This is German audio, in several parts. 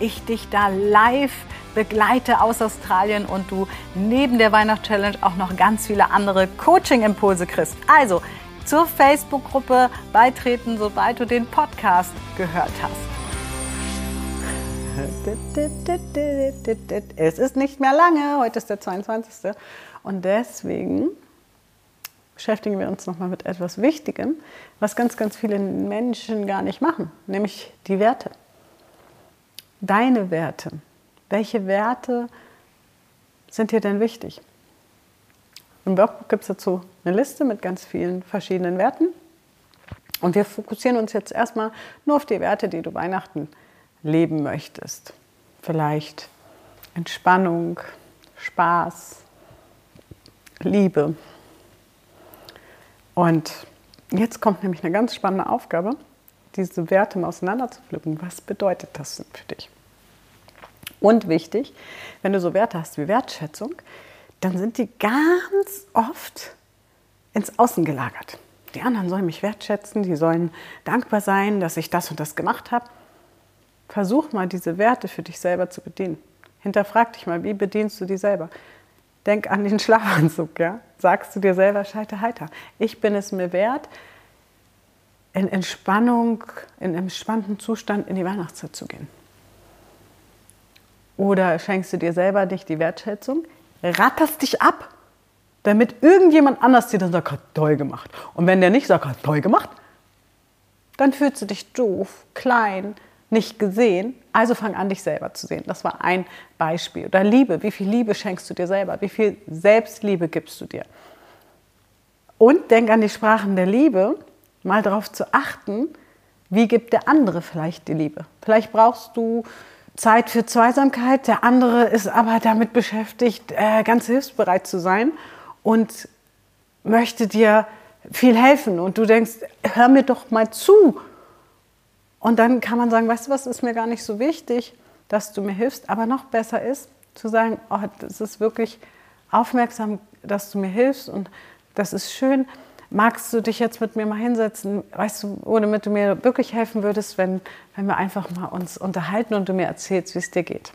ich dich da live begleite aus Australien und du neben der Weihnachtschallenge auch noch ganz viele andere Coaching-Impulse kriegst. Also zur Facebook-Gruppe beitreten, sobald du den Podcast gehört hast. Es ist nicht mehr lange, heute ist der 22. Und deswegen beschäftigen wir uns nochmal mit etwas Wichtigem, was ganz, ganz viele Menschen gar nicht machen, nämlich die Werte deine Werte. Welche Werte sind dir denn wichtig? Im Workbook gibt es dazu eine Liste mit ganz vielen verschiedenen Werten. Und wir fokussieren uns jetzt erstmal nur auf die Werte, die du Weihnachten leben möchtest. Vielleicht Entspannung, Spaß, Liebe. Und jetzt kommt nämlich eine ganz spannende Aufgabe diese Werte mal auseinanderzupflücken. Was bedeutet das denn für dich? Und wichtig, wenn du so Werte hast wie Wertschätzung, dann sind die ganz oft ins Außen gelagert. Die anderen sollen mich wertschätzen, die sollen dankbar sein, dass ich das und das gemacht habe. Versuch mal, diese Werte für dich selber zu bedienen. Hinterfrag dich mal, wie bedienst du die selber? Denk an den Schlafanzug, ja? Sagst du dir selber, scheite heiter. Ich bin es mir wert, in Entspannung, in entspannten Zustand in die Weihnachtszeit zu gehen? Oder schenkst du dir selber nicht die Wertschätzung, ratterst dich ab, damit irgendjemand anders dir dann sagt, hat toll gemacht. Und wenn der nicht sagt, hat toll gemacht, dann fühlst du dich doof, klein, nicht gesehen. Also fang an, dich selber zu sehen. Das war ein Beispiel. Oder Liebe. Wie viel Liebe schenkst du dir selber? Wie viel Selbstliebe gibst du dir? Und denk an die Sprachen der Liebe mal darauf zu achten, wie gibt der andere vielleicht die Liebe. Vielleicht brauchst du Zeit für Zweisamkeit, der andere ist aber damit beschäftigt, äh, ganz hilfsbereit zu sein und möchte dir viel helfen. Und du denkst, hör mir doch mal zu. Und dann kann man sagen, weißt du was, ist mir gar nicht so wichtig, dass du mir hilfst. Aber noch besser ist zu sagen, oh, das ist wirklich aufmerksam, dass du mir hilfst und das ist schön magst du dich jetzt mit mir mal hinsetzen, weißt du, oder damit du mir wirklich helfen würdest, wenn, wenn wir einfach mal uns unterhalten und du mir erzählst, wie es dir geht.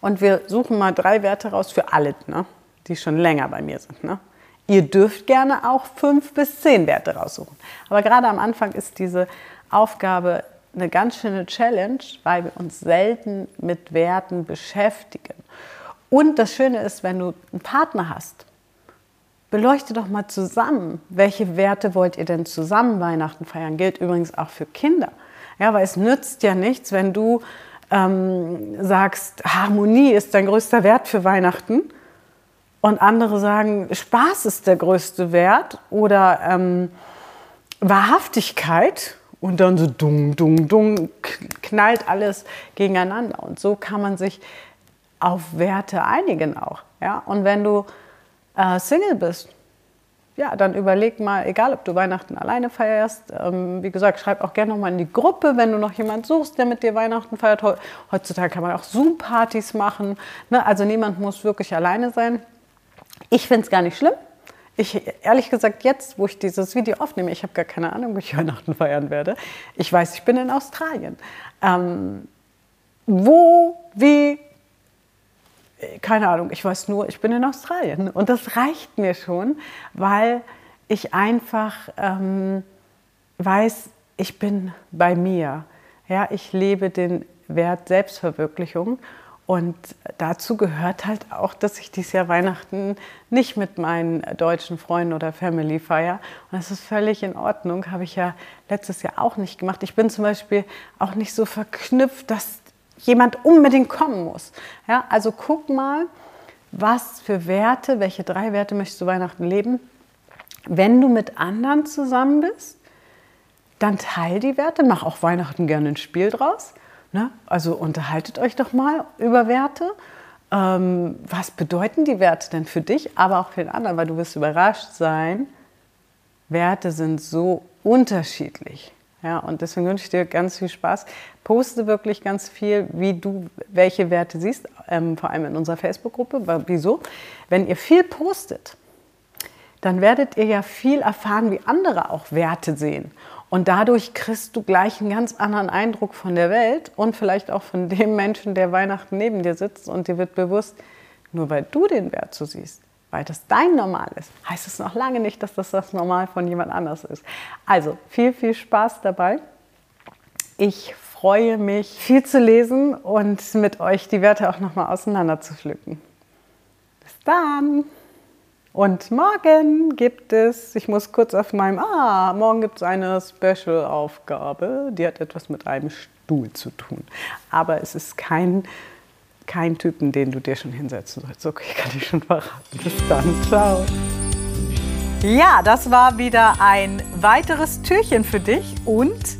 Und wir suchen mal drei Werte raus für alle, ne, die schon länger bei mir sind. Ne? Ihr dürft gerne auch fünf bis zehn Werte raussuchen. Aber gerade am Anfang ist diese Aufgabe eine ganz schöne Challenge, weil wir uns selten mit Werten beschäftigen. Und das Schöne ist, wenn du einen Partner hast, beleuchtet doch mal zusammen, welche Werte wollt ihr denn zusammen Weihnachten feiern. Gilt übrigens auch für Kinder. Ja, weil es nützt ja nichts, wenn du ähm, sagst, Harmonie ist dein größter Wert für Weihnachten und andere sagen, Spaß ist der größte Wert oder ähm, Wahrhaftigkeit und dann so dung, dung, dung, knallt alles gegeneinander. Und so kann man sich auf Werte einigen auch. Ja? Und wenn du äh, Single bist, ja, dann überleg mal, egal ob du Weihnachten alleine feierst, ähm, wie gesagt, schreib auch gerne nochmal in die Gruppe, wenn du noch jemanden suchst, der mit dir Weihnachten feiert. Heutzutage kann man auch Zoom-Partys machen. Ne? Also niemand muss wirklich alleine sein. Ich finde es gar nicht schlimm. Ich, ehrlich gesagt, jetzt, wo ich dieses Video aufnehme, ich habe gar keine Ahnung, wie ich Weihnachten feiern werde. Ich weiß, ich bin in Australien. Ähm, wo, wie, keine Ahnung, ich weiß nur, ich bin in Australien. Und das reicht mir schon, weil ich einfach ähm, weiß, ich bin bei mir. Ja, ich lebe den Wert Selbstverwirklichung. Und dazu gehört halt auch, dass ich dieses Jahr Weihnachten nicht mit meinen deutschen Freunden oder Family feiere. Und das ist völlig in Ordnung, habe ich ja letztes Jahr auch nicht gemacht. Ich bin zum Beispiel auch nicht so verknüpft, dass jemand unbedingt kommen muss. Ja, also guck mal, was für Werte, welche drei Werte möchtest du Weihnachten leben. Wenn du mit anderen zusammen bist, dann teil die Werte, mach auch Weihnachten gerne ein Spiel draus. Ne? Also unterhaltet euch doch mal über Werte. Ähm, was bedeuten die Werte denn für dich, aber auch für den anderen? Weil du wirst überrascht sein. Werte sind so unterschiedlich. Ja, und deswegen wünsche ich dir ganz viel Spaß. Poste wirklich ganz viel, wie du welche Werte siehst, ähm, vor allem in unserer Facebook-Gruppe. Wieso? Wenn ihr viel postet, dann werdet ihr ja viel erfahren, wie andere auch Werte sehen. Und dadurch kriegst du gleich einen ganz anderen Eindruck von der Welt und vielleicht auch von dem Menschen, der Weihnachten neben dir sitzt und dir wird bewusst, nur weil du den Wert so siehst, weil das dein Normal ist, heißt es noch lange nicht, dass das das Normal von jemand anders ist. Also viel, viel Spaß dabei. Ich freue mich, viel zu lesen und mit euch die Werte auch nochmal auseinander zu pflücken. Bis dann! Und morgen gibt es, ich muss kurz auf meinem, ah, morgen gibt es eine Special-Aufgabe, die hat etwas mit einem Stuhl zu tun. Aber es ist kein keinen Typen, den du dir schon hinsetzen sollst. Okay, kann ich schon verraten. Bis dann. Ciao. Ja, das war wieder ein weiteres Türchen für dich und